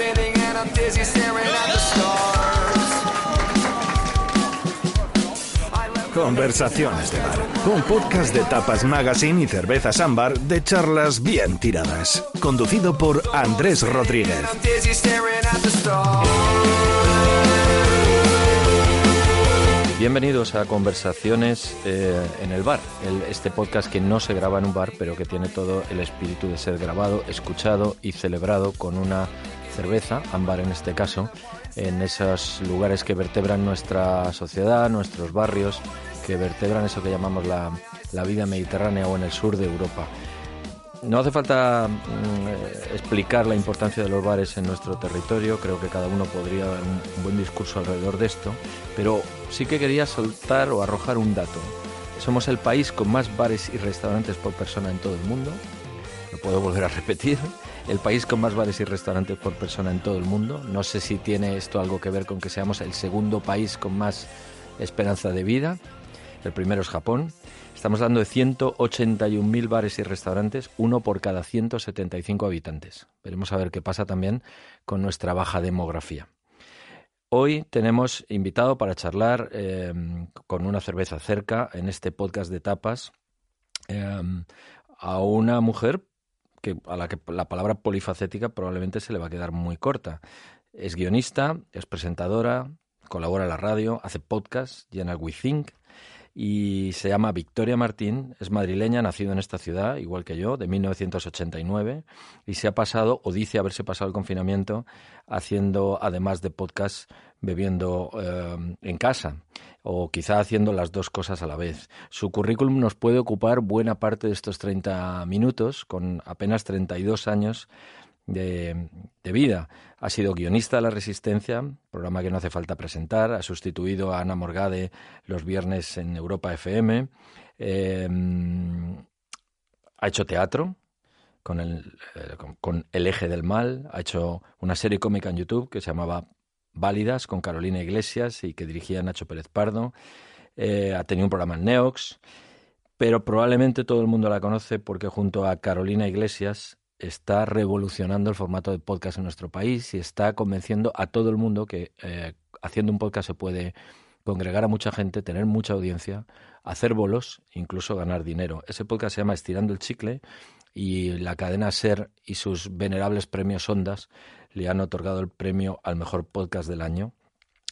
spinning and I'm dizzy staring at the stars. Conversaciones de bar. Un podcast de Tapas Magazine y Cervezas Ámbar de charlas bien tiradas. Conducido por Andrés Rodríguez. Bienvenidos a Conversaciones eh, en el bar, el- este podcast que no se graba en un bar, pero que tiene todo el espíritu de ser grabado, escuchado y celebrado con una cerveza, ámbar en este caso, en esos lugares que vertebran nuestra sociedad, nuestros barrios, que vertebran eso que llamamos la, la vida mediterránea o en el sur de Europa. No hace falta mm, explicar la importancia de los bares en nuestro territorio, creo que cada uno podría dar un buen discurso alrededor de esto, pero sí que quería soltar o arrojar un dato. Somos el país con más bares y restaurantes por persona en todo el mundo, lo puedo volver a repetir, el país con más bares y restaurantes por persona en todo el mundo. No sé si tiene esto algo que ver con que seamos el segundo país con más esperanza de vida. El primero es Japón. Estamos hablando de 181.000 bares y restaurantes, uno por cada 175 habitantes. Veremos a ver qué pasa también con nuestra baja demografía. Hoy tenemos invitado para charlar eh, con una cerveza cerca en este podcast de tapas eh, a una mujer que, a la que la palabra polifacética probablemente se le va a quedar muy corta. Es guionista, es presentadora, colabora en la radio, hace podcast, llena el We Think y se llama Victoria Martín, es madrileña, nacido en esta ciudad, igual que yo, de 1989, y se ha pasado, o dice haberse pasado el confinamiento, haciendo, además de podcast, bebiendo eh, en casa, o quizá haciendo las dos cosas a la vez. Su currículum nos puede ocupar buena parte de estos 30 minutos, con apenas 32 años de, vida. Ha sido guionista de La Resistencia, programa que no hace falta presentar. Ha sustituido a Ana Morgade los viernes en Europa FM. Eh, ha hecho teatro con el, eh, con, con el, Eje del Mal. Ha hecho una serie cómica en YouTube que se llamaba Válidas con Carolina Iglesias y que dirigía Nacho Pérez Pardo. Eh, ha tenido un programa en Neox. Pero probablemente todo el mundo la conoce porque junto a Carolina Iglesias está revolucionando el formato de podcast en nuestro país y está convenciendo a todo el mundo que eh, haciendo un podcast se puede congregar a mucha gente, tener mucha audiencia, hacer bolos, incluso ganar dinero. Ese podcast se llama Estirando el Chicle y la cadena Ser y sus venerables premios Ondas le han otorgado el premio al mejor podcast del año,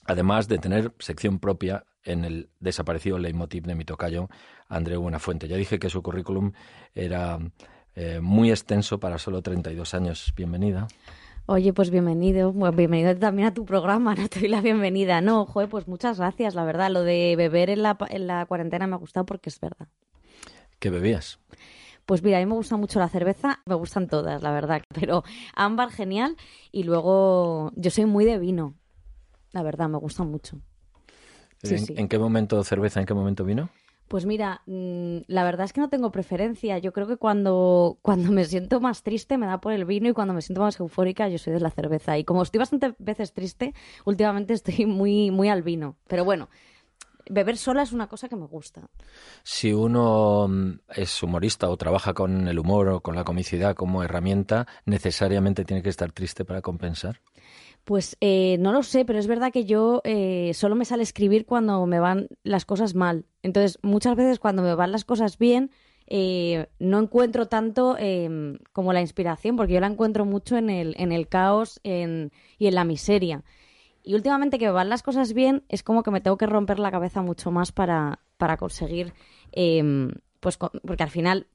además de tener sección propia en el desaparecido leitmotiv de mi tocayo, Andreu Buenafuente. Ya dije que su currículum era eh, muy extenso para solo 32 años. Bienvenida. Oye, pues bienvenido. Bueno, bienvenido también a tu programa, no te doy la bienvenida. No, joder, pues muchas gracias, la verdad. Lo de beber en la, en la cuarentena me ha gustado porque es verdad. ¿Qué bebías? Pues mira, a mí me gusta mucho la cerveza, me gustan todas, la verdad, pero ámbar genial y luego yo soy muy de vino, la verdad, me gusta mucho. Sí, ¿En, sí. ¿En, qué momento cerveza, en qué momento vino? Pues mira, mmm, la verdad es que no tengo preferencia. Yo creo que cuando, cuando me siento más triste me da por el vino y cuando me siento más eufórica yo soy de la cerveza. Y como estoy bastante veces triste, últimamente estoy muy, muy al vino. Pero bueno, beber sola es una cosa que me gusta. Si uno mm, es humorista o trabaja con el humor o con la comicidad como herramienta, necesariamente tiene que estar triste para compensar. Pues eh, no lo sé, pero es verdad que yo eh, solo me sale escribir cuando me van las cosas mal. Entonces, muchas veces cuando me van las cosas bien, eh, no encuentro tanto em, como la inspiración, porque yo la encuentro mucho en el, en el caos y en la miseria. Y últimamente que me van las cosas bien, es como que me tengo que romper la cabeza mucho más para, para conseguir, em, pues porque al final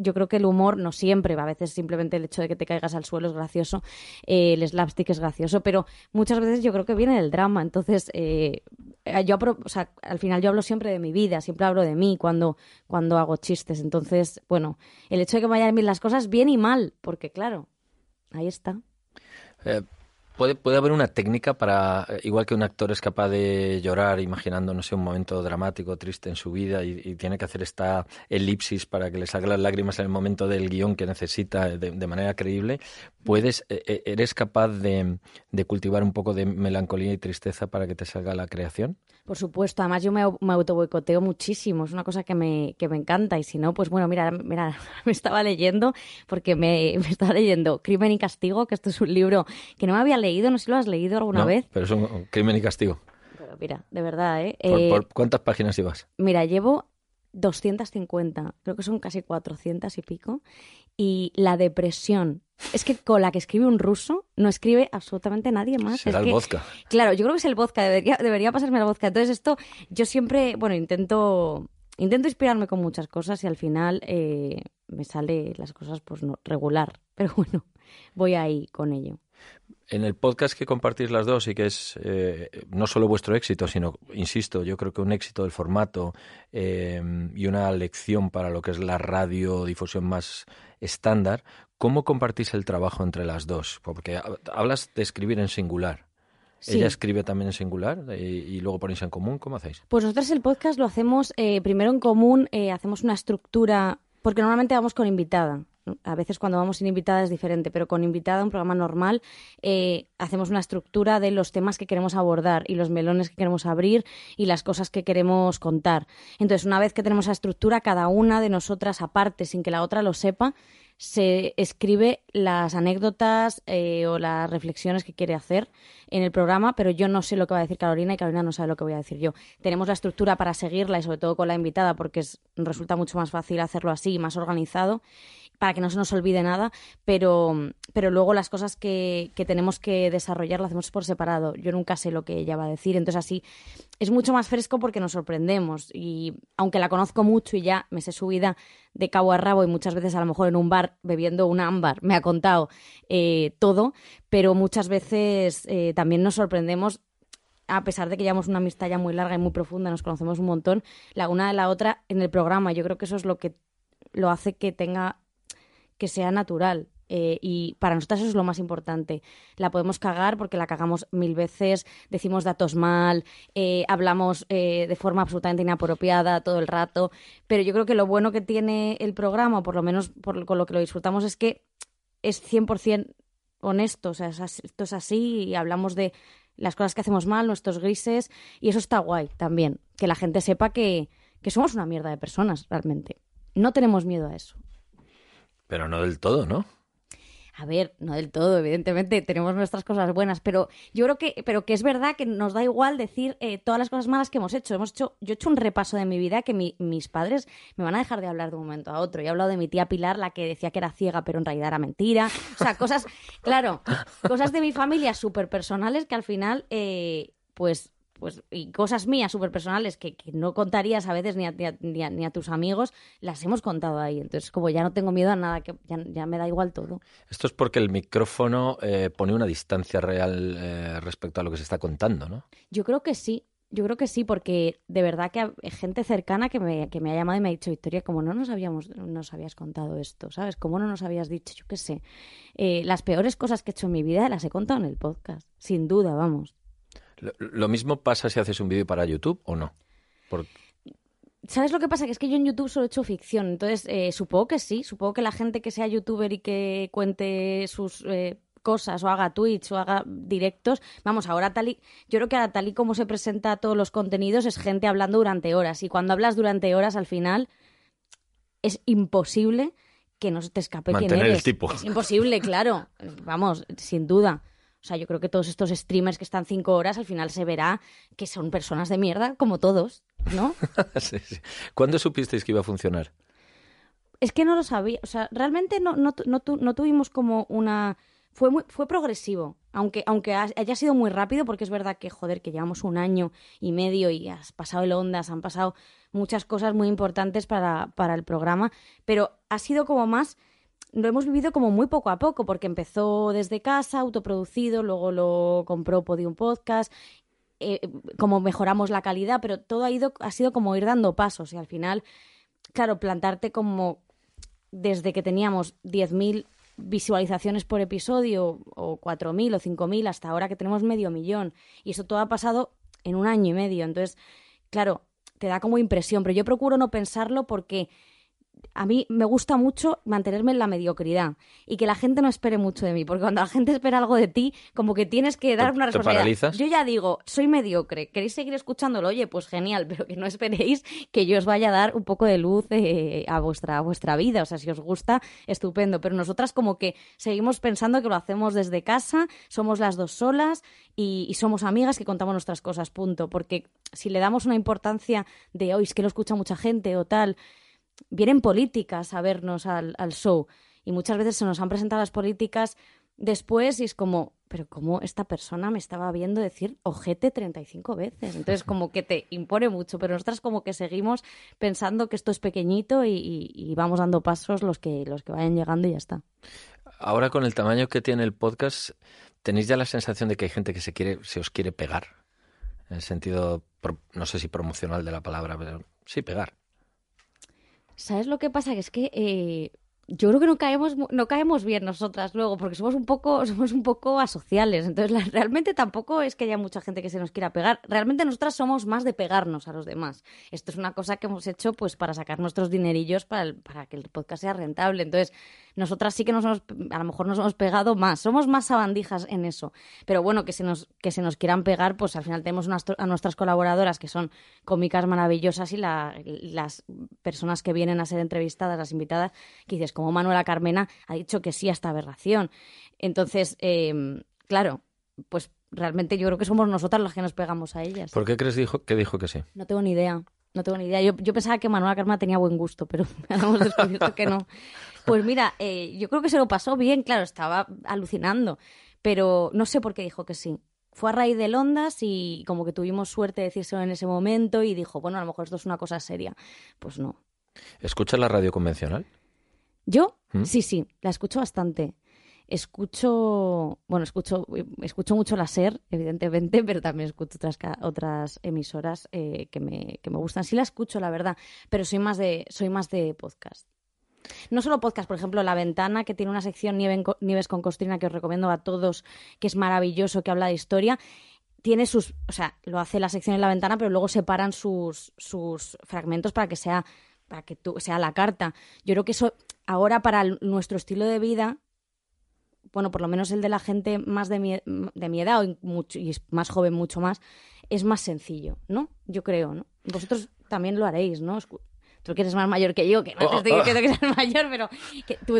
yo creo que el humor no siempre, a veces simplemente el hecho de que te caigas al suelo es gracioso, eh, el slapstick es gracioso, pero muchas veces yo creo que viene del drama. Entonces, eh, yo al final yo hablo siempre de mi vida, siempre hablo de mí cuando, cuando hago chistes. Entonces, bueno, el hecho de que me vayan bien las cosas, bien y mal, porque claro, ahí está. Eh, Puede, puede haber una técnica para, eh, igual que un actor es capaz de llorar imaginando, no sé, un momento dramático, triste en su vida y, tiene que hacer esta elipsis para que le salgan las lágrimas en el momento del guion que necesita de, manera creíble, puedes, eh, eh, eres capaz de, de cultivar un poco de melancolía y tristeza para que te salga la creación. Por supuesto, además yo me, me muchísimo, es una cosa que me, que me encanta y si no, pues bueno, mira, mira, me estaba leyendo, porque me, me estaba leyendo Crimen y Castigo, que esto es un libro que no me había leído, no sé si lo has leído alguna ¿no? vez, Pero es un crimen y castigo. pero mira, de verdad, ¿eh? ¿Por, Eh, por cuántas páginas llevas? Mira, llevo 250, creo que son casi 400 y pico, y la depresión, es que con la que escribe un ruso no escribe absolutamente nadie más. Será es el que- vodka. Claro, yo creo que es el vodka, debería, debería pasarme el vodka. Entonces esto, yo siempre, bueno, intento, intento inspirarme con muchas cosas y al final eh, me sale las cosas pues no, regular. Pero bueno, voy ahí con ello. En el podcast que compartís las dos y que es eh, no solo vuestro éxito, sino, insisto, yo creo que un éxito del formato eh, y una lección para lo que es la radiodifusión más estándar, ¿cómo compartís el trabajo entre las dos? Porque ha- hablas de escribir en singular. Sí. ¿Ella escribe también en singular y, y luego ponéis en común? ¿Cómo hacéis? Pues nosotros el podcast lo hacemos eh, primero en común, eh, hacemos una estructura, porque normalmente vamos con invitada. A veces cuando vamos sin invitada es diferente, pero con invitada, un programa normal, eh, hacemos una estructura de los temas que queremos abordar y los melones que queremos abrir y las cosas que queremos contar. Entonces, una vez que tenemos esa estructura, cada una de nosotras aparte, sin que la otra lo sepa, se escribe las anécdotas eh, o las reflexiones que quiere hacer en el programa, pero yo no sé lo que va a decir Carolina y Carolina no sabe lo que voy a decir yo. Tenemos la estructura para seguirla y sobre todo con la invitada porque es, resulta mucho más fácil hacerlo así más organizado para que no se nos olvide nada, pero, pero luego las cosas que, que tenemos que desarrollar las hacemos por separado. Yo nunca sé lo que ella va a decir, entonces así es mucho más fresco porque nos sorprendemos y aunque la conozco mucho y ya me sé su vida de cabo a rabo y muchas veces a lo mejor en un bar bebiendo un ámbar me ha contado eh, todo, pero muchas veces eh, también nos sorprendemos a pesar de que llevamos una amistad ya muy larga y muy profunda, nos conocemos un montón, la una de la otra en el programa. Yo creo que eso es lo que lo hace que tenga, que sea natural. Eh, y para nosotras eso es lo más importante. La podemos cagar porque la cagamos mil veces, decimos datos mal, eh, hablamos eh, de forma absolutamente inapropiada todo el rato, pero yo creo que lo bueno que tiene el programa, por lo menos por, con lo que lo disfrutamos, es que es 100% honesto, o sea, esto es así y hablamos de las cosas que hacemos mal, nuestros grises, y eso está guay también, que la gente sepa que, que somos una mierda de personas, realmente. No tenemos miedo a eso. Pero no del todo, ¿no? A ver, no del todo, evidentemente, tenemos nuestras cosas buenas, pero yo creo que, pero que es verdad que nos da igual decir eh, todas las cosas malas que hemos hecho. Hemos hecho, yo he hecho un repaso de mi vida que mi- mis padres me van a dejar de hablar de un momento a otro. Yo he hablado de mi tía Pilar, la que decía que era ciega, pero en realidad era mentira. O sea, cosas, claro, cosas de mi familia súper personales que al final, eh, pues, pues, y cosas mías súper personales que, que no contarías a veces ni a, ni, a, ni a- ni a tus amigos, las hemos contado ahí. Entonces, como ya no tengo miedo a nada, que ya, ya me da igual todo. Esto es porque el micrófono eh, pone una distancia real eh, respecto a lo que se está contando, ¿no? Yo creo que sí, yo creo que sí, porque de verdad que hay gente cercana que me, que me ha llamado y me ha dicho, Victoria, como no nos habíamos, nos habías contado esto, ¿sabes? ¿Cómo no nos habías dicho? Yo qué sé. Eh, las peores cosas que he hecho en mi vida las he contado en el podcast, sin duda, vamos. Lo, lo mismo pasa si haces un vídeo para YouTube o no. Por- ¿Sabes lo que pasa? Que es que yo en YouTube solo he hecho ficción, entonces eh, supongo que sí, supongo que la gente que sea youtuber y que cuente sus eh, cosas o haga tweets o haga directos, vamos, ahora tal y, yo creo que ahora tal y como se presenta todos los contenidos es gente hablando durante horas y cuando hablas durante horas al final es imposible que no se te escape quién Mantener el eres. tipo. Es imposible, claro, vamos, sin duda. O sea, yo creo que todos estos streamers que están cinco horas al final se verá que son personas de mierda como todos, ¿no? Sí, sí. ¿Cuándo supisteis que iba a funcionar? Es que no lo sabía. O sea, realmente no, no, no, tu- no tuvimos como una. Fue, muy, fue progresivo. Aunque, aunque ha- haya sido muy rápido, porque es verdad que, joder, que llevamos un año y medio y has pasado el Ondas, han pasado muchas cosas muy importantes para, para el programa. Pero ha sido como más. Lo hemos vivido como muy poco a poco, porque empezó desde casa, autoproducido, luego lo compró Podium Podcast, eh, como mejoramos la calidad, pero todo ha, ido, ha sido como ir dando pasos y al final, claro, plantarte como desde que teníamos 10.000 visualizaciones por episodio, o 4.000 o 5.000, hasta ahora que tenemos medio millón. Y eso todo ha pasado en un año y medio. Entonces, claro, te da como impresión, pero yo procuro no pensarlo porque a mí me gusta mucho mantenerme en la mediocridad y que la gente no espere mucho de mí, porque cuando la gente espera algo de ti, como que tienes que dar ¿Te- una paralizas? Yo ya digo, soy mediocre, queréis seguir escuchándolo, oye, pues genial, pero que no esperéis que yo os vaya a dar un poco de luz eh, a vuestra a vuestra vida, o sea, si os gusta, estupendo, pero nosotras como que seguimos pensando que lo hacemos desde casa, somos las dos solas y, y somos amigas que contamos nuestras cosas, punto, porque si le damos una importancia de hoy es que lo escucha mucha gente o tal, vienen políticas a vernos al, show y muchas veces se nos han presentado las políticas después y es como, pero ¿cómo esta persona me estaba viendo decir ojete 35 veces? Entonces como que te impone mucho, pero nosotras como que seguimos pensando que esto es pequeñito y, y- vamos dando pasos los que, los que vayan llegando y ya está. Ahora con el tamaño que tiene el podcast, ¿tenéis ya la sensación de que hay gente que se quiere, se os quiere pegar? En el sentido, no sé si promocional de la palabra, pero sí, pegar. ¿Sabes lo que pasa? Que es que eh, yo creo que no caemos, no caemos bien nosotras luego, porque somos un poco, somos un poco asociales. Entonces, la- realmente tampoco es que haya mucha gente que se nos quiera pegar. Realmente nosotras somos más de pegarnos a los demás. Esto es una cosa que hemos hecho pues para sacar nuestros dinerillos para, el- para que el podcast sea rentable. Entonces, nosotras sí que nos hemos, a lo mejor nos hemos pegado más. Somos más sabandijas en eso. Pero bueno, que se nos, que se nos quieran pegar, pues al final tenemos unas- a nuestras colaboradoras que son cómicas maravillosas y la- las personas que vienen a ser entrevistadas, las invitadas, que dices, como Manuela Carmena ha dicho que sí a esta aberración. Entonces, eh, claro, pues realmente yo creo que somos nosotras las que nos pegamos a ellas. ¿Por qué crees dijo, que dijo que sí? No tengo ni idea. No tengo ni idea. Yo, yo pensaba que Manuela Carmena tenía buen gusto, pero hemos descubierto que no. Pues mira, eh, yo creo que se lo pasó bien, claro, estaba alucinando, pero no sé por qué dijo que sí. Fue a raíz del Ondas y como que tuvimos suerte de decírselo en ese momento y dijo, bueno, a lo mejor esto es una cosa seria. Pues no. ¿Escuchas la radio convencional? ¿Yo? ¿Mm? Sí, sí, la escucho bastante. Escucho, bueno, escucho, escucho mucho la SER, evidentemente, pero también escucho otras, otras emisoras eh, que, me, que me gustan. Sí la escucho, la verdad, pero soy más de, soy más de podcast. No solo podcast, por ejemplo, La Ventana, que tiene una sección Nieve Nieves con Costrina que os recomiendo a todos, que es maravilloso, que habla de historia. Tiene sus, o sea, lo hace la sección en La Ventana, pero luego separan sus, sus fragmentos para que sea, para que tú, sea la carta. Yo creo que eso ahora para nuestro estilo de vida, bueno, por lo menos el de la gente más de mi, de mi edad o y más joven mucho más, es más sencillo, ¿no? Yo creo, ¿no? Vosotros también lo haréis, ¿no? Tú que eres más mayor que yo, que no te Oh, estoy oh. diciendo que seas mayor, pero que tú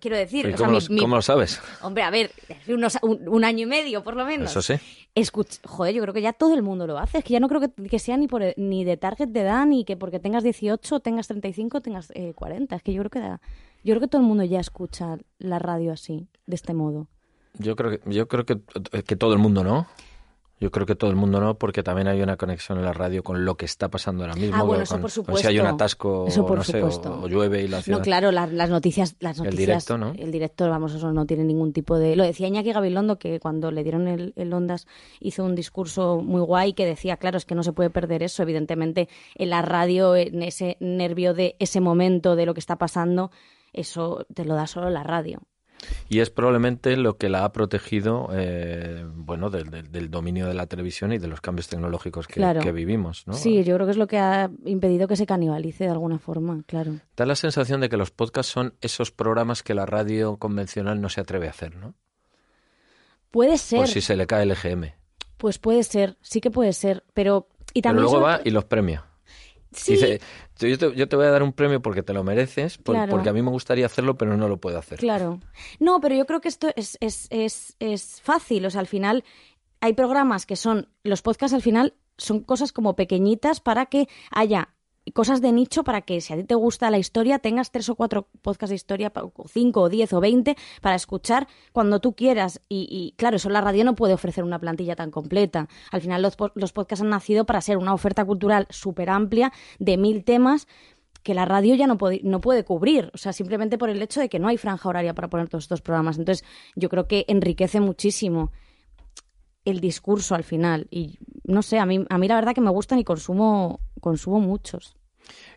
quiero decir, ¿Y o sea, cómo, mi- lo, mi- cómo lo sabes? hombre, a ver, unos- un, un año y medio por lo menos. Eso sí. Escuch- joder, yo creo que ya todo el mundo lo hace. Es que ya no creo que, que sea ni por ni de target de edad, ni que porque tengas 18, tengas 35, tengas eh, 40. Es que yo creo que da- yo creo que todo el mundo ya escucha la radio así, de este modo. Yo creo que, yo creo que, que todo el mundo no. Yo creo que todo el mundo no, porque también hay una conexión en la radio con lo que está pasando ahora mismo. Ah, bueno, con- eso por con si hay un supuesto. atasco, Eso por no sé, o- supuesto. o, llueve y la ciudad. No, claro, la- las noticias, las El noticias, directo, ¿no? El directo, vamos, eso no tiene ningún tipo de. Lo decía Iñaki Gabilondo que cuando le dieron el, el Ondas hizo un discurso muy guay que decía, claro, es que no se puede perder eso. Evidentemente, en la radio, en ese nervio de ese momento de lo que está pasando, eso te lo da solo la radio. Y es probablemente lo que la ha protegido, eh, bueno, del, del- del dominio de la televisión y de los cambios tecnológicos que, Claro. que vivimos, ¿no? Sí, yo creo que es lo que ha impedido que se canibalice de alguna forma, claro. Da la sensación de que los podcasts son esos programas que la radio convencional no se atreve a hacer, ¿no? Puede ser, Por si se le cae el EGM. pues puede ser, sí que puede ser, pero. Y Pero también luego sobre va y los premia. Sí, Dice, yo te, yo te voy a dar un premio porque te lo mereces, por- Claro. porque a mí me gustaría hacerlo, pero no lo puedo hacer. Claro. No, pero yo creo que esto es, es, es, es fácil. O sea, al final hay programas que son, los podcasts al final son cosas como pequeñitas para que haya cosas de nicho para que si a ti te gusta la historia tengas tres o cuatro podcasts de historia o cinco o diez o veinte para escuchar cuando tú quieras. Y, y, claro eso la radio no puede ofrecer una plantilla tan completa. Al final los, los podcasts han nacido para ser una oferta cultural súper amplia de mil temas que la radio ya no, puede- no puede cubrir, o sea, simplemente por el hecho de que no hay franja horaria para poner todos estos programas. Entonces, yo creo que enriquece muchísimo el discurso al final. Y no sé, a mí, a mí la verdad que me gustan y consumo, consumo muchos.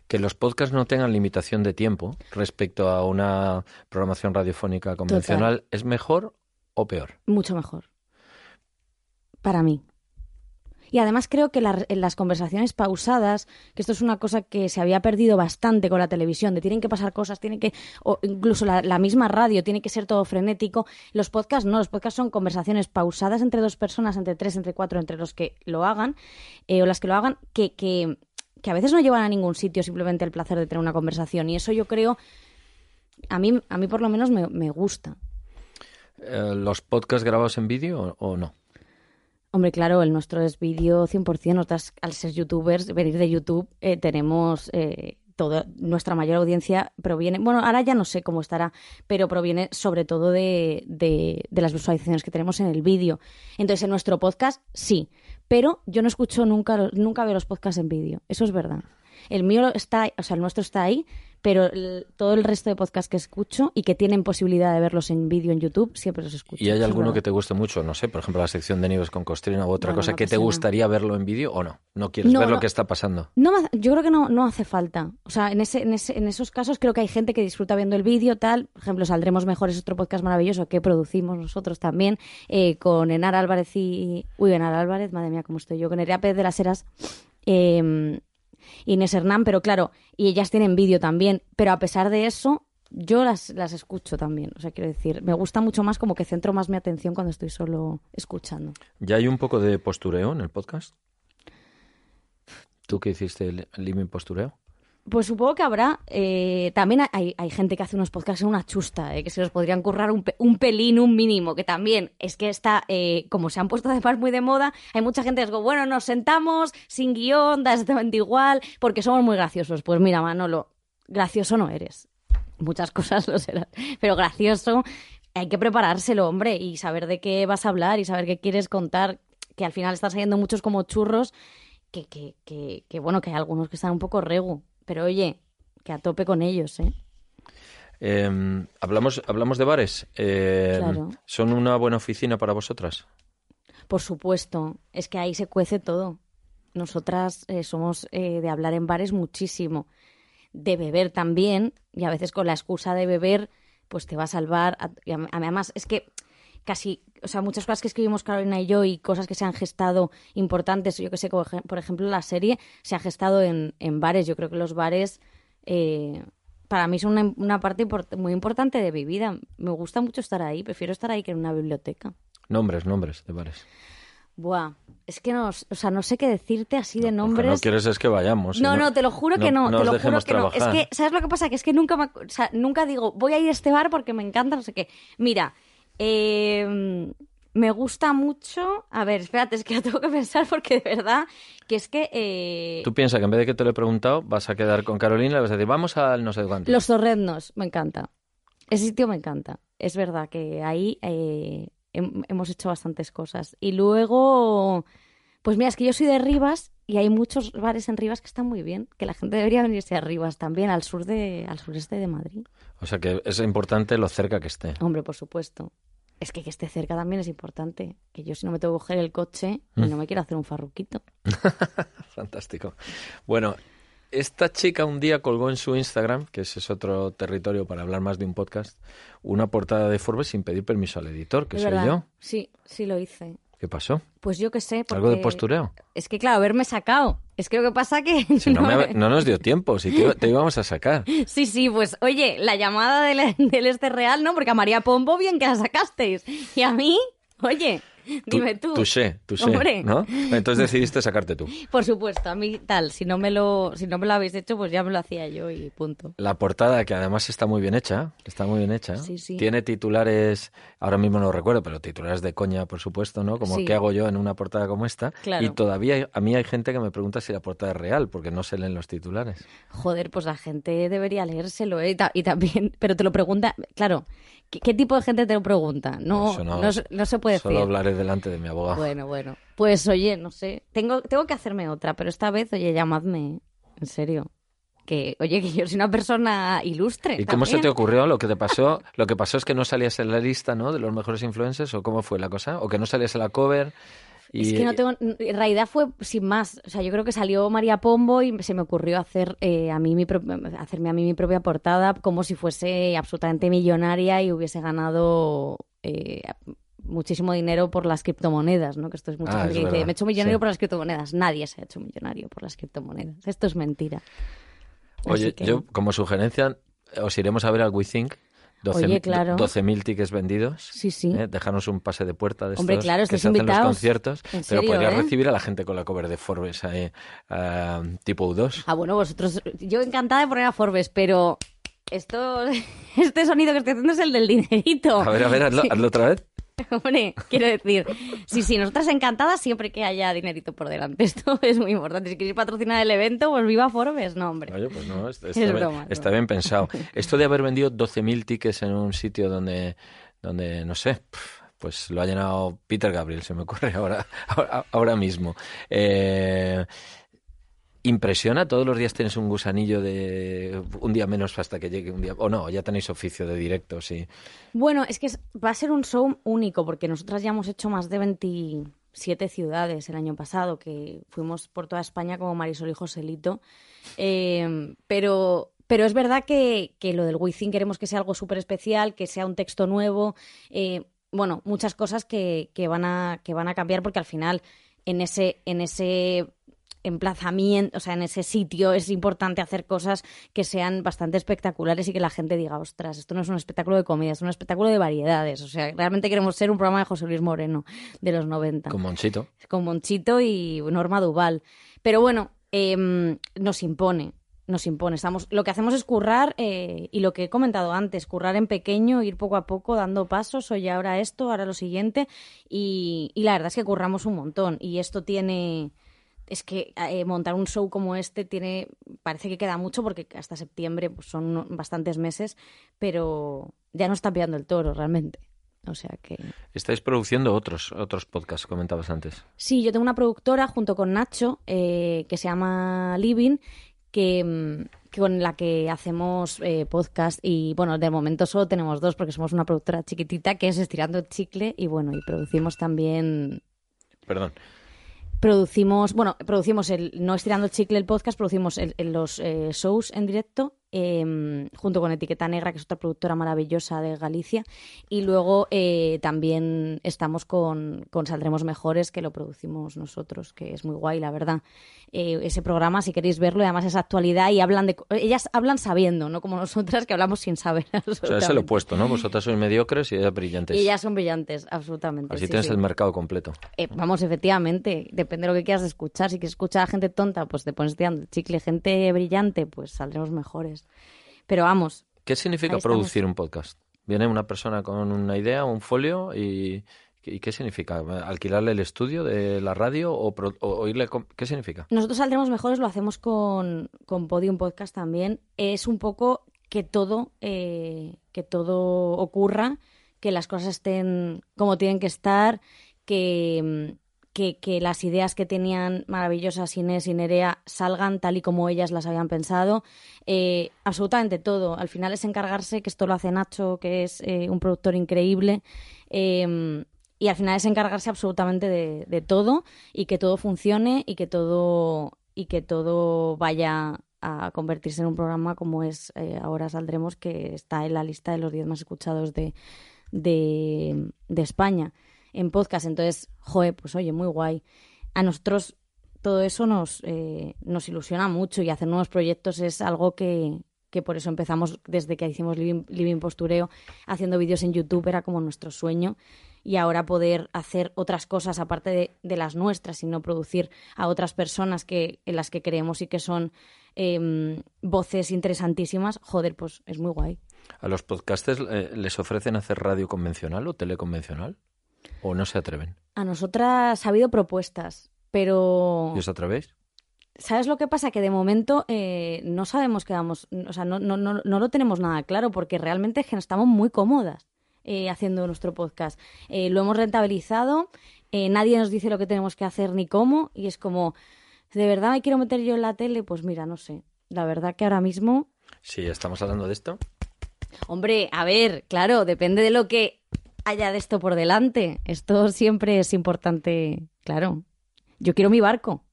Que los podcasts no tengan limitación de tiempo respecto a una programación radiofónica convencional, ¿es mejor o peor? Mucho mejor. Para mí. Y además creo que en las conversaciones pausadas, que esto es una cosa que se había perdido bastante con la televisión, de tienen que pasar cosas, tienen que, o incluso la, misma radio, tiene que ser todo frenético. Los podcasts no, los podcasts son conversaciones pausadas entre dos personas, entre tres, entre cuatro, entre los que lo hagan, eh, o las que lo hagan, que, que, que a veces no llevan a ningún sitio simplemente el placer de tener una conversación. Y eso yo creo, a mí, a mí por lo menos me, me gusta. Eh, ¿Los podcasts grabados en vídeo o no? Hombre, claro, el nuestro es vídeo 100%. Nosotras, al ser youtubers, venir de YouTube, eh, tenemos eh, toda nuestra mayor audiencia proviene, bueno, ahora ya no sé cómo estará, pero proviene sobre todo de, de- de las visualizaciones que tenemos en el vídeo. Entonces, en nuestro podcast, sí, pero yo no escucho nunca, nunca veo los podcasts en vídeo. Eso es verdad. El mío está, o sea, el nuestro está ahí, pero el- todo el resto de podcasts que escucho y que tienen posibilidad de verlos en vídeo en YouTube, siempre los escucho. ¿Y hay alguno que te guste mucho? No sé, por ejemplo, la sección de Nieves con Costrina u otra cosa. me que te gustaría verlo en vídeo o no? ¿No quieres No, ver lo no. que está pasando? No, yo creo que no, no hace falta. O sea, en, ese, en, ese, en esos casos creo que hay gente que disfruta viendo el vídeo, tal. Por ejemplo, Saldremos Mejor es otro podcast maravilloso que producimos nosotros también, eh, con Enar Álvarez y... Uy, Enar Álvarez, madre mía, cómo estoy yo. Con Nerea Pérez de las Heras, eh, Inés Hernán, pero claro, y ellas tienen vídeo también. Pero a pesar de eso, yo las, las escucho también. O sea, quiero decir, me gusta mucho más como que centro más mi atención cuando estoy solo escuchando. ¿Ya hay un poco de postureo en el podcast? ¿Tú que hiciste el, living postureo? Pues supongo que habrá. eh, también hay, hay gente que hace unos podcasts en una chusta, eh, que se los podrían currar un, un pelín, un mínimo, que también es que está, eh, como se han puesto además muy de moda, hay mucha gente que digo, bueno, nos sentamos sin guion, da exactamente igual, porque somos muy graciosos. Pues mira, Manolo, gracioso no eres. Muchas cosas lo serán, pero gracioso hay que preparárselo, hombre, y saber de qué vas a hablar y saber qué quieres contar, que al final están saliendo muchos como churros que, que, que, que, bueno, que hay algunos que están un poco regu. Pero oye, que a tope con ellos, ¿eh? Eh, hablamos, hablamos de bares. Eh, Claro. ¿Son una buena oficina para vosotras? Por supuesto, es que ahí se cuece todo. Nosotras eh, somos eh, de hablar en bares muchísimo, de beber también, y a veces con la excusa de beber, pues te vas al bar. a- am- además, es que casi, o sea, muchas cosas que escribimos Carolina y yo y cosas que se han gestado importantes, yo que sé, por ejemplo, la serie se ha gestado en, en bares. Yo creo que los bares eh, para mí son una, una parte import- muy importante de mi vida. Me gusta mucho estar ahí, prefiero estar ahí que en una biblioteca. Nombres, nombres de bares. Buah, es que no, o sea, no sé qué decirte así de Lo que nombres. no quieres es que vayamos. No, no, te lo juro que no, no te lo juro que no. Es que, ¿sabes lo que pasa? Que es que nunca, me o sea, nunca digo, voy a ir a este bar porque me encanta, no sé qué. Mira, eh, me gusta mucho. A ver, espérate, es que lo tengo que pensar porque de verdad que es que. eh, Tú piensas que en vez de que te lo he preguntado, vas a quedar con Carolina y le vas a decir, vamos al no sé cuánto. Los Torreznos, me encanta. Ese sitio me encanta. Es verdad que ahí eh, hem- hemos hecho bastantes cosas. Y luego, pues mira, es que yo soy de Rivas y hay muchos bares en Rivas que están muy bien. Que la gente debería venirse a Rivas también, al sur de, al sureste de Madrid. O sea que es importante lo cerca que esté. Hombre, por supuesto. Es que que esté cerca también es importante. Que yo si no me tengo que coger el coche y no me quiero hacer un farruquito. Fantástico. Bueno, esta chica un día colgó en su Instagram, que ese es otro territorio para hablar más de un podcast, una portada de Forbes sin pedir permiso al editor, que ¿Es soy verdad? yo. Sí, sí lo hice. ¿Qué pasó? Pues yo qué sé. ¿Algo de porque- postureo? Es que claro, haberme sacado. Es que lo que pasa que... Si no, no me- me- no nos dio tiempo, si te, te íbamos a sacar. Sí, sí, pues oye, la llamada del, del este real, ¿no? Porque a María Pombo bien que la sacasteis. Y a mí, oye, dime tú. Touché, touché, Hombre. ¿no? Entonces decidiste sacarte tú. Por supuesto, a mí tal, si no me lo, si no me lo habéis hecho, pues ya me lo hacía yo y punto. La portada, que además está muy bien hecha, está muy bien hecha. Sí, sí. Tiene titulares, ahora mismo no lo recuerdo, pero titulares de coña, por supuesto, ¿no? Como Sí. ¿qué hago yo en una portada como esta? Claro. Y todavía hay- a mí hay gente que me pregunta si la portada es real, porque no se leen los titulares. Joder, pues la gente debería leérselo, ¿eh? Y, ta- y también, pero te lo pregunta, claro, ¿qué, qué tipo de gente te lo pregunta? No, Eso no, se- no se puede Solo decir. hablaré delante de mi abogado. Bueno, bueno. Pues oye, no sé. Tengo, tengo que hacerme otra, pero esta vez, oye, llamadme. En serio. Que, oye, que yo soy una persona ilustre. ¿Y cómo se te ocurrió? Lo que te pasó, lo que pasó es que no salías en la lista, ¿no? De los mejores influencers, o cómo fue la cosa, o que no salías en la cover. Y, Es que no tengo. En realidad fue sin más. O sea, yo creo que salió María Pombo y se me ocurrió hacer eh, a mí mi pro- hacerme a mí mi propia portada como si fuese absolutamente millonaria y hubiese ganado eh, muchísimo dinero por las criptomonedas, ¿no? Que esto es mucha Ah, es que dice, me he hecho millonario Sí. por las criptomonedas. Nadie se ha hecho millonario por las criptomonedas. Esto es mentira. Oye, que- yo como sugerencia os iremos a ver al WeThink. 12 Oye, claro. 12.000 tickets vendidos. Sí, sí. ¿eh? Dejarnos un pase de puerta de estos Hombre, claro, que se hacen los conciertos. En pero serio, podrías ¿eh? recibir a la gente con la cover de Forbes ahí, ah, tipo U2. Ah, bueno, vosotros. Yo encantada de poner a Forbes, pero esto, este sonido que estoy haciendo es el del dinerito. A ver, a ver, hazlo, hazlo otra vez. Hombre, quiero decir, sí, sí, nosotras encantadas siempre que haya dinerito por delante. Esto es muy importante. Si queréis patrocinar el evento, pues viva Forbes, no, hombre. Oye, pues no, está, Es bien, broma, es está bien pensado. Esto de haber vendido 12.000 tickets en un sitio donde, donde no sé, pues lo ha llenado Peter Gabriel, se me ocurre ahora, ahora, ahora mismo. Eh, ¿Impresiona? ¿Todos los días tienes un gusanillo de un día menos hasta que llegue un día? O no, ya tenéis oficio de directo, sí. Bueno, es que va a ser un show único porque nosotras ya hemos hecho más de 27 ciudades el año pasado, que fuimos por toda España como Marisol y Joselito. Eh, pero, pero es verdad que, que lo del WeThink queremos que sea algo súper especial, que sea un texto nuevo. eh, bueno, muchas cosas que, que van a, que van a cambiar porque al final en ese, en ese emplazamiento, o sea, en ese sitio es importante hacer cosas que sean bastante espectaculares y que la gente diga, ostras, esto no es un espectáculo de comedia, es un espectáculo de variedades. O sea, realmente queremos ser un programa de José Luis Moreno de los 90 Con Monchito. con Monchito y Norma Duval. Pero bueno, em, nos impone, nos impone. Estamos, lo que hacemos es currar, eh, y lo que he comentado antes, currar en pequeño, ir poco a poco dando pasos, oye, ahora esto, ahora lo siguiente, y, y la verdad es que curramos un montón. Y esto tiene... Es que eh, montar un show como este tiene, parece que queda mucho porque hasta septiembre pues, son bastantes meses, pero ya no está pillando el toro realmente. O sea que Estáis produciendo otros, otros podcasts, comentabas antes. Sí, yo tengo una productora junto con Nacho eh, que se llama Living, que, mm, que con la que hacemos eh, podcast y bueno, de momento solo tenemos dos porque somos una productora chiquitita que es Estirando el Chicle y bueno, y producimos también Perdón. Producimos, bueno, producimos el, no estirando el chicle el podcast, producimos el- el- los eh, shows en directo eh, junto con Etiqueta Negra, que es otra productora maravillosa de Galicia, y luego eh, también estamos con, con Saldremos Mejores, que lo producimos nosotros, que es muy guay, la verdad. Eh, ese programa, si queréis verlo, y además es actualidad y hablan de, ellas hablan sabiendo, no como nosotras que hablamos sin saber. O sea, es el opuesto, ¿no? Vosotras sois mediocres y ellas brillantes. Y ellas son brillantes, absolutamente. Así sí, tienes sí. el mercado completo. Eh, vamos, efectivamente, depende de lo que quieras escuchar. Si quieres escuchar a gente tonta, pues te pones tirando chicle. Gente brillante, pues saldremos mejores. Pero vamos, ¿Qué significa producir un podcast? Viene una persona con una idea, un folio y... ¿Y qué significa? ¿Alquilarle el estudio de la radio o, pro- o oírle? ¿Qué significa? nosotros saldremos mejores, lo hacemos con, con Podium Podcast también. Es un poco que todo, eh, que todo ocurra, que las cosas estén como tienen que estar, que, mm, que, que las ideas que tenían maravillosas Inés y Nerea salgan tal y como ellas las habían pensado. Eh, absolutamente todo. Al final es encargarse, que esto lo hace Nacho, que es eh, un productor increíble. eh, y al final es encargarse absolutamente de, de todo y que todo funcione y que todo y que todo vaya a convertirse en un programa como es eh, ahora saldremos que está en la lista de los 10 más escuchados de, de, de España en podcast entonces joe pues oye muy guay a nosotros todo eso nos eh, nos ilusiona mucho y hacer nuevos proyectos es algo que que por eso empezamos desde que hicimos Living, Living Postureo haciendo vídeos en YouTube era como nuestro sueño y ahora poder hacer otras cosas aparte de, de las nuestras y no producir a otras personas que en las que creemos y que son em, voces interesantísimas, joder, pues es muy guay. ¿A los podcasters eh, les ofrecen hacer radio convencional o teleconvencional? ¿O no se atreven? A nosotras ha habido propuestas, pero ¿Y os atrevéis? ¿sabes lo que pasa? Que de momento eh, no sabemos qué vamos, o sea, no, no, no, no lo tenemos nada claro porque realmente es que estamos muy cómodas eh, haciendo nuestro podcast. Eh, lo hemos rentabilizado, nadie nos dice lo que tenemos que hacer ni cómo y es como, ¿de verdad me quiero meter yo en la tele? Pues mira, no sé. La verdad que ahora mismo Sí, estamos hablando de esto. Hombre, a ver, claro, depende de lo que haya de esto por delante. Esto siempre es importante, claro. Yo quiero mi barco.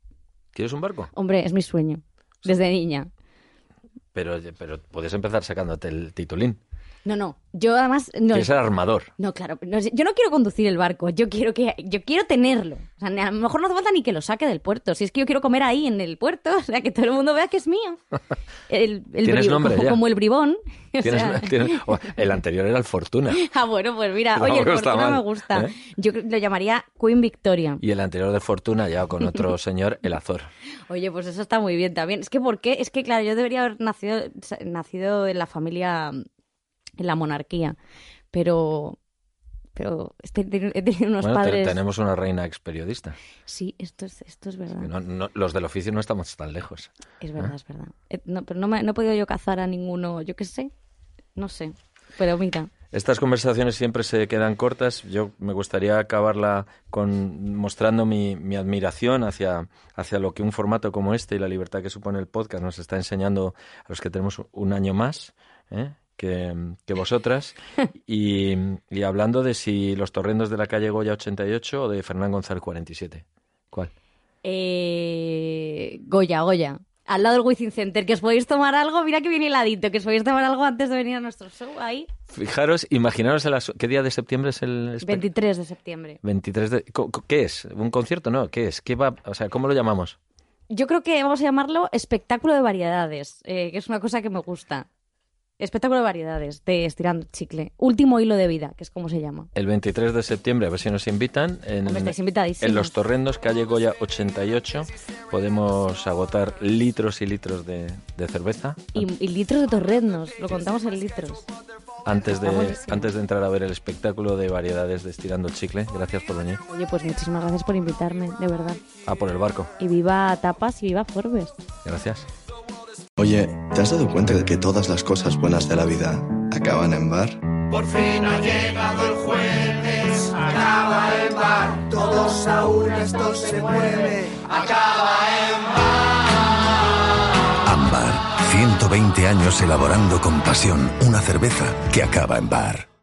¿Quieres un barco? Hombre, es mi sueño. Desde niña. Pero, pero puedes empezar sacándote el titulín. No, no. Yo además no. Quieres ser armador. No, claro. no, yo no quiero conducir el barco. Yo quiero que yo quiero tenerlo. O sea, a lo mejor no hace falta ni que lo saque del puerto. Si es que yo quiero comer ahí en el puerto, o sea, que todo el mundo vea que es mío. El, el Tienes nombre como, ya. como el bribón. O Tienes- sea, tienes- oh, el anterior era el Fortuna. Ah, bueno, pues mira, oye, el Fortuna mal, me gusta. ¿eh? Yo lo llamaría Queen Victoria. Y el anterior de Fortuna ya con otro señor, el Azor. Oye, pues eso está muy bien también. Es que, ¿por qué? Es que, claro, yo debería haber nacido, nacido en la familia, en la monarquía. Pero, pero he tenido tenido unos Bueno, padres... tenemos una reina ex periodista. Sí, esto es, esto es verdad. No- no- los del oficio no estamos tan lejos. Es verdad, es verdad. Eh, No, pero no, me, no he podido yo cazar a ninguno, yo qué sé. No sé. Pero mira, Estas conversaciones siempre se quedan cortas. Yo me gustaría acabarla con mostrando mi, mi admiración hacia, hacia lo que un formato como este y la libertad que supone el podcast nos está enseñando a los que tenemos un año más ¿eh? Que, que vosotras. Y, y hablando de si los torrendos de la calle Goya 88 o de Fernán González 47. ¿Cuál? eh, Goya, Goya. Al lado del Wizzing Center, que os podéis tomar algo, mira que bien heladito, que os podéis tomar algo antes de venir a nuestro show ahí. Fijaros, imaginaros el ¿Qué día de septiembre es el espe- 23 de septiembre. 23 de... ¿Qué es? ¿Un concierto? No, ¿qué es? ¿Qué va? O sea, ¿cómo lo llamamos? Yo creo que vamos a llamarlo espectáculo de variedades, eh, que es una cosa que me gusta. Espectáculo de variedades, de estirando chicle. Último hilo de vida, que es como se llama. El 23 de septiembre, a ver si nos invitan. En, en Los Torrendos, calle Goya 88, podemos agotar litros y litros de, de cerveza Y, y litros de torreznos, lo contamos en litros. antes de, antes de entrar a ver el espectáculo de variedades de Estirando el Chicle. Gracias por venir. Oye, pues muchísimas gracias por invitarme, de verdad. Ah, por el barco. Y viva Tapas y viva Forbes. Gracias. Oye, ¿te has dado cuenta de que todas las cosas buenas de la vida acaban en bar? Por fin ha llegado el jueves, acaba el bar, todos a una esto se mueve, acaba en bar. Ámbar, 120 años elaborando con pasión una cerveza que acaba en bar.